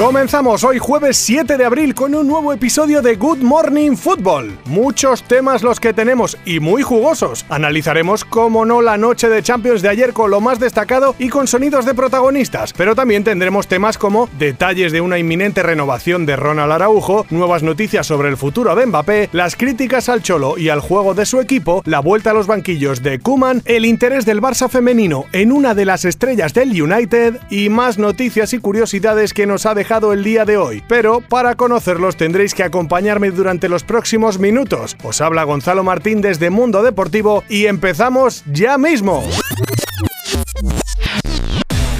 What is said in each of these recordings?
Comenzamos hoy jueves 7 de abril con un nuevo episodio de Good Morning Football. Muchos temas los que tenemos y muy jugosos. Analizaremos, como no, la noche de Champions de ayer con lo más destacado y con sonidos de protagonistas. Pero también tendremos temas como detalles de una inminente renovación de Ronald Araujo, nuevas noticias sobre el futuro de Mbappé, las críticas al Cholo y al juego de su equipo, la vuelta a los banquillos de Kuman, el interés del Barça femenino en una de las estrellas del United y más noticias y curiosidades que nos ha dejado el día de hoy, pero para conocerlos tendréis que acompañarme durante los próximos minutos. Os habla Gonzalo Martín desde Mundo Deportivo y empezamos ya mismo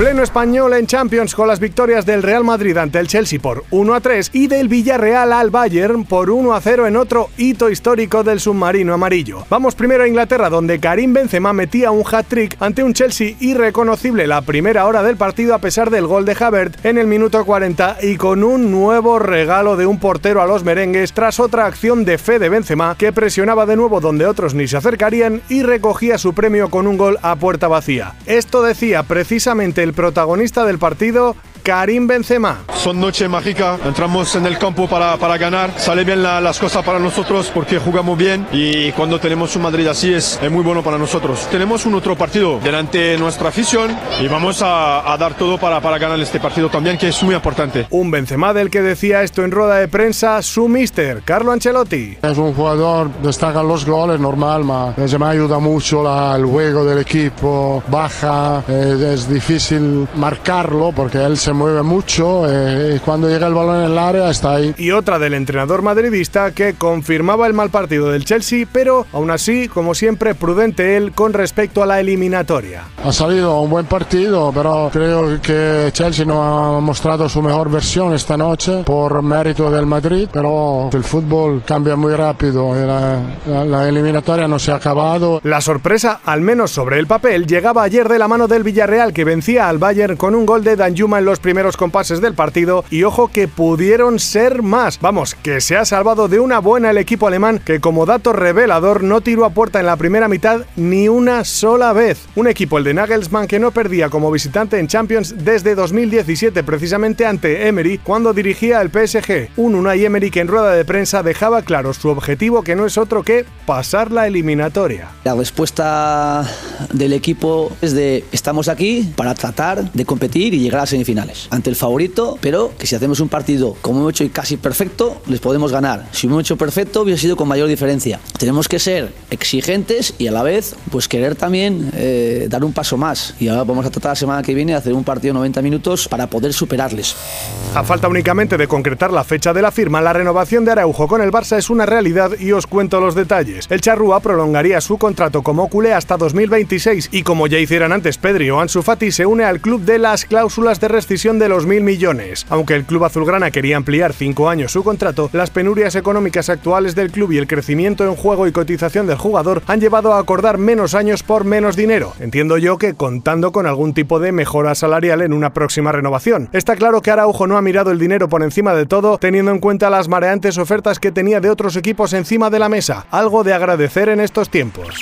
pleno español en Champions con las victorias del Real Madrid ante el Chelsea por 1 a 3 y del Villarreal al Bayern por 1 a 0 en otro hito histórico del submarino amarillo. Vamos primero a Inglaterra donde Karim Benzema metía un hat-trick ante un Chelsea irreconocible la primera hora del partido a pesar del gol de Havertz en el minuto 40 y con un nuevo regalo de un portero a los merengues tras otra acción de fe de Benzema que presionaba de nuevo donde otros ni se acercarían y recogía su premio con un gol a puerta vacía. Esto decía precisamente el el protagonista del partido Karim Benzema. Son noche mágica, entramos en el campo para, para ganar, sale bien las cosas para nosotros porque jugamos bien y cuando tenemos un Madrid así es, es muy bueno para nosotros. Tenemos un otro partido delante de nuestra afición y vamos a, a, dar todo para, para ganar este partido también que es muy importante. Un Benzema del que decía esto en rueda de prensa su mister, Carlo Ancelotti. Es un jugador, destacan los goles, normal, ma Benzema ayuda mucho la, el juego del equipo, baja, eh, es difícil marcarlo porque él se mueve mucho eh, cuando llega el balón en el área está ahí. Y otra del entrenador madridista que confirmaba el mal partido del Chelsea, pero aún así, como siempre, prudente él con respecto a la eliminatoria. Ha salido un buen partido, pero creo que Chelsea no ha mostrado su mejor versión esta noche por mérito del Madrid, pero el fútbol cambia muy rápido la, la, la eliminatoria no se ha acabado. La sorpresa, al menos sobre el papel, llegaba ayer de la mano del Villarreal que vencía al Bayern con un gol de Danjuma en los primeros compases del partido y ojo que pudieron ser más. Vamos, que se ha salvado de una buena el equipo alemán que como dato revelador no tiró a puerta en la primera mitad ni una sola vez. Un equipo, el de Nagelsmann, que no perdía como visitante en Champions desde 2017 precisamente ante Emery cuando dirigía el PSG. Un Unai Emery que en rueda de prensa dejaba claro su objetivo que no es otro que pasar la eliminatoria. La respuesta del equipo es de estamos aquí para tratar de competir y llegar a semifinales ante el favorito, pero que si hacemos un partido como hemos hecho y casi perfecto, les podemos ganar. Si hemos hecho perfecto, hubiera sido con mayor diferencia. Tenemos que ser exigentes y a la vez, pues querer también eh, dar un paso más. Y ahora vamos a tratar la semana que viene de hacer un partido 90 minutos para poder superarles. A falta únicamente de concretar la fecha de la firma, la renovación de Araujo con el Barça es una realidad y os cuento los detalles. El Charrúa prolongaría su contrato como culé hasta 2026 y como ya hicieran antes Pedri o Ansu Fati, se une al club de las cláusulas de rescisión de los mil millones. Aunque el club azulgrana quería ampliar cinco años su contrato, las penurias económicas actuales del club y el crecimiento en juego y cotización del jugador han llevado a acordar menos años por menos dinero. Entiendo yo que contando con algún tipo de mejora salarial en una próxima renovación. Está claro que Araujo no ha mirado el dinero por encima de todo, teniendo en cuenta las mareantes ofertas que tenía de otros equipos encima de la mesa, algo de agradecer en estos tiempos.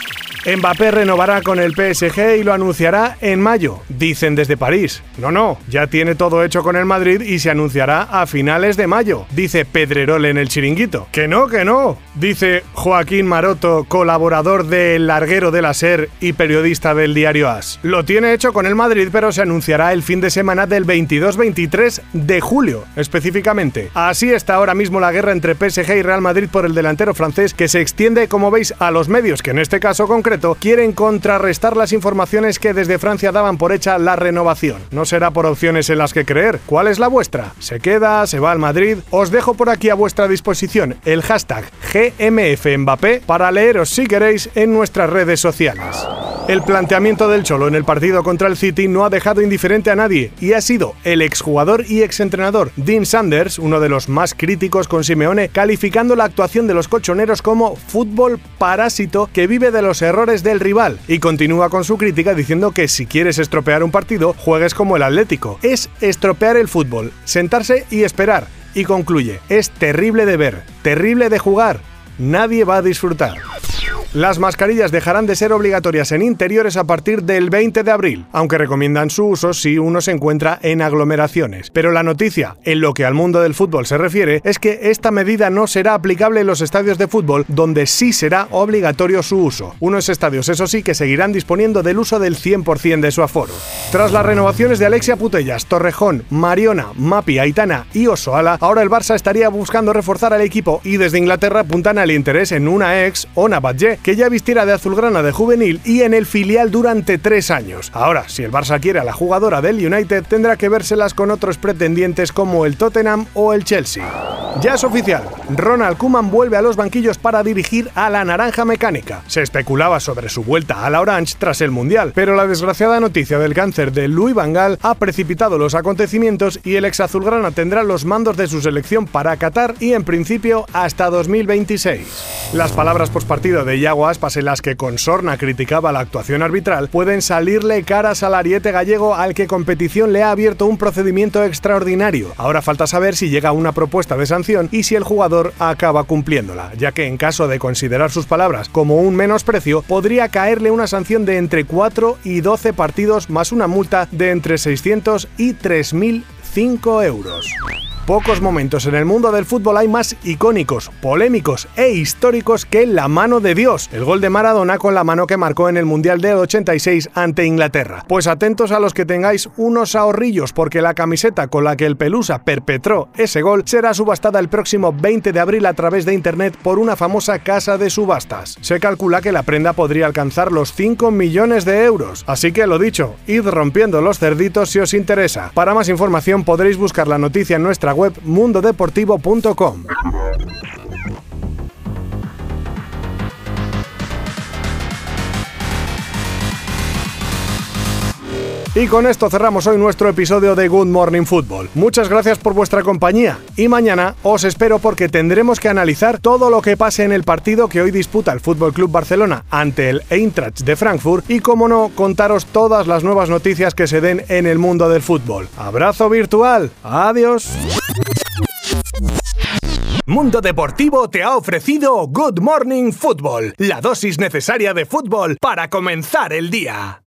Mbappé renovará con el PSG y lo anunciará en mayo, dicen desde París. No, no, ya tiene todo hecho con el Madrid y se anunciará a finales de mayo, dice Pedrerol en el chiringuito. Que no, que no, dice Joaquín Maroto, colaborador de El Larguero de la SER y periodista del diario AS. Lo tiene hecho con el Madrid, pero se anunciará el fin de semana del 22-23 de julio, específicamente. Así está ahora mismo la guerra entre PSG y Real Madrid por el delantero francés, que se extiende, como veis, a los medios, que en este caso concreto quieren contrarrestar las informaciones que desde Francia daban por hecha la renovación. No será por opciones en las que creer. ¿Cuál es la vuestra? ¿Se queda? ¿Se va al Madrid? Os dejo por aquí a vuestra disposición el hashtag GMFMbappé para leeros si queréis en nuestras redes sociales. El planteamiento del Cholo en el partido contra el City no ha dejado indiferente a nadie y ha sido el exjugador y exentrenador Dean Sanders, uno de los más críticos con Simeone, calificando la actuación de los colchoneros como fútbol parásito que vive de los errores del rival y continúa con su crítica diciendo que si quieres estropear un partido, juegues como el Atlético. Es estropear el fútbol, sentarse y esperar. Y concluye, es terrible de ver, terrible de jugar, nadie va a disfrutar. Las mascarillas dejarán de ser obligatorias en interiores a partir del 20 de abril, aunque recomiendan su uso si uno se encuentra en aglomeraciones. Pero la noticia, en lo que al mundo del fútbol se refiere, es que esta medida no será aplicable en los estadios de fútbol, donde sí será obligatorio su uso. Unos estadios, eso sí, que seguirán disponiendo del uso del 100% de su aforo. Tras las renovaciones de Alexia Putellas, Torrejón, Mariona, Mapi, Aitana y Osoala, ahora el Barça estaría buscando reforzar al equipo y desde Inglaterra apuntan al interés en una ex, Ona Badge, que ya vistiera de azulgrana de juvenil y en el filial durante tres años. Ahora, si el Barça quiere a la jugadora del United, tendrá que vérselas con otros pretendientes como el Tottenham o el Chelsea. Ya es oficial, Ronald Koeman vuelve a los banquillos para dirigir a la Naranja Mecánica. Se especulaba sobre su vuelta a la Orange tras el Mundial, pero la desgraciada noticia del cáncer de Louis Van Gaal ha precipitado los acontecimientos y el ex azulgrana tendrá los mandos de su selección para Qatar y en principio hasta 2026. Las palabras postpartido de Iago Aspas en las que con sorna criticaba la actuación arbitral pueden salirle caras al ariete gallego al que competición le ha abierto un procedimiento extraordinario. Ahora falta saber si llega una propuesta de y si el jugador acaba cumpliéndola, ya que en caso de considerar sus palabras como un menosprecio, podría caerle una sanción de entre 4 y 12 partidos más una multa de entre 600 y 3.005 euros. Pocos momentos en el mundo del fútbol hay más icónicos, polémicos e históricos que la mano de Dios, el gol de Maradona con la mano que marcó en el Mundial del 86 ante Inglaterra. Pues atentos a los que tengáis unos ahorrillos porque la camiseta con la que el Pelusa perpetró ese gol será subastada el próximo 20 de abril a través de internet por una famosa casa de subastas. Se calcula que la prenda podría alcanzar los 5 millones de euros, así que lo dicho, id rompiendo los cerditos si os interesa. Para más información podréis buscar la noticia en nuestra web mundodeportivo.com. Y con esto cerramos hoy nuestro episodio de Good Morning Football. Muchas gracias por vuestra compañía y mañana os espero porque tendremos que analizar todo lo que pase en el partido que hoy disputa el Fútbol Club Barcelona ante el Eintracht de Frankfurt y como no contaros todas las nuevas noticias que se den en el mundo del fútbol. Abrazo virtual. Adiós. Mundo Deportivo te ha ofrecido Good Morning Football, la dosis necesaria de fútbol para comenzar el día.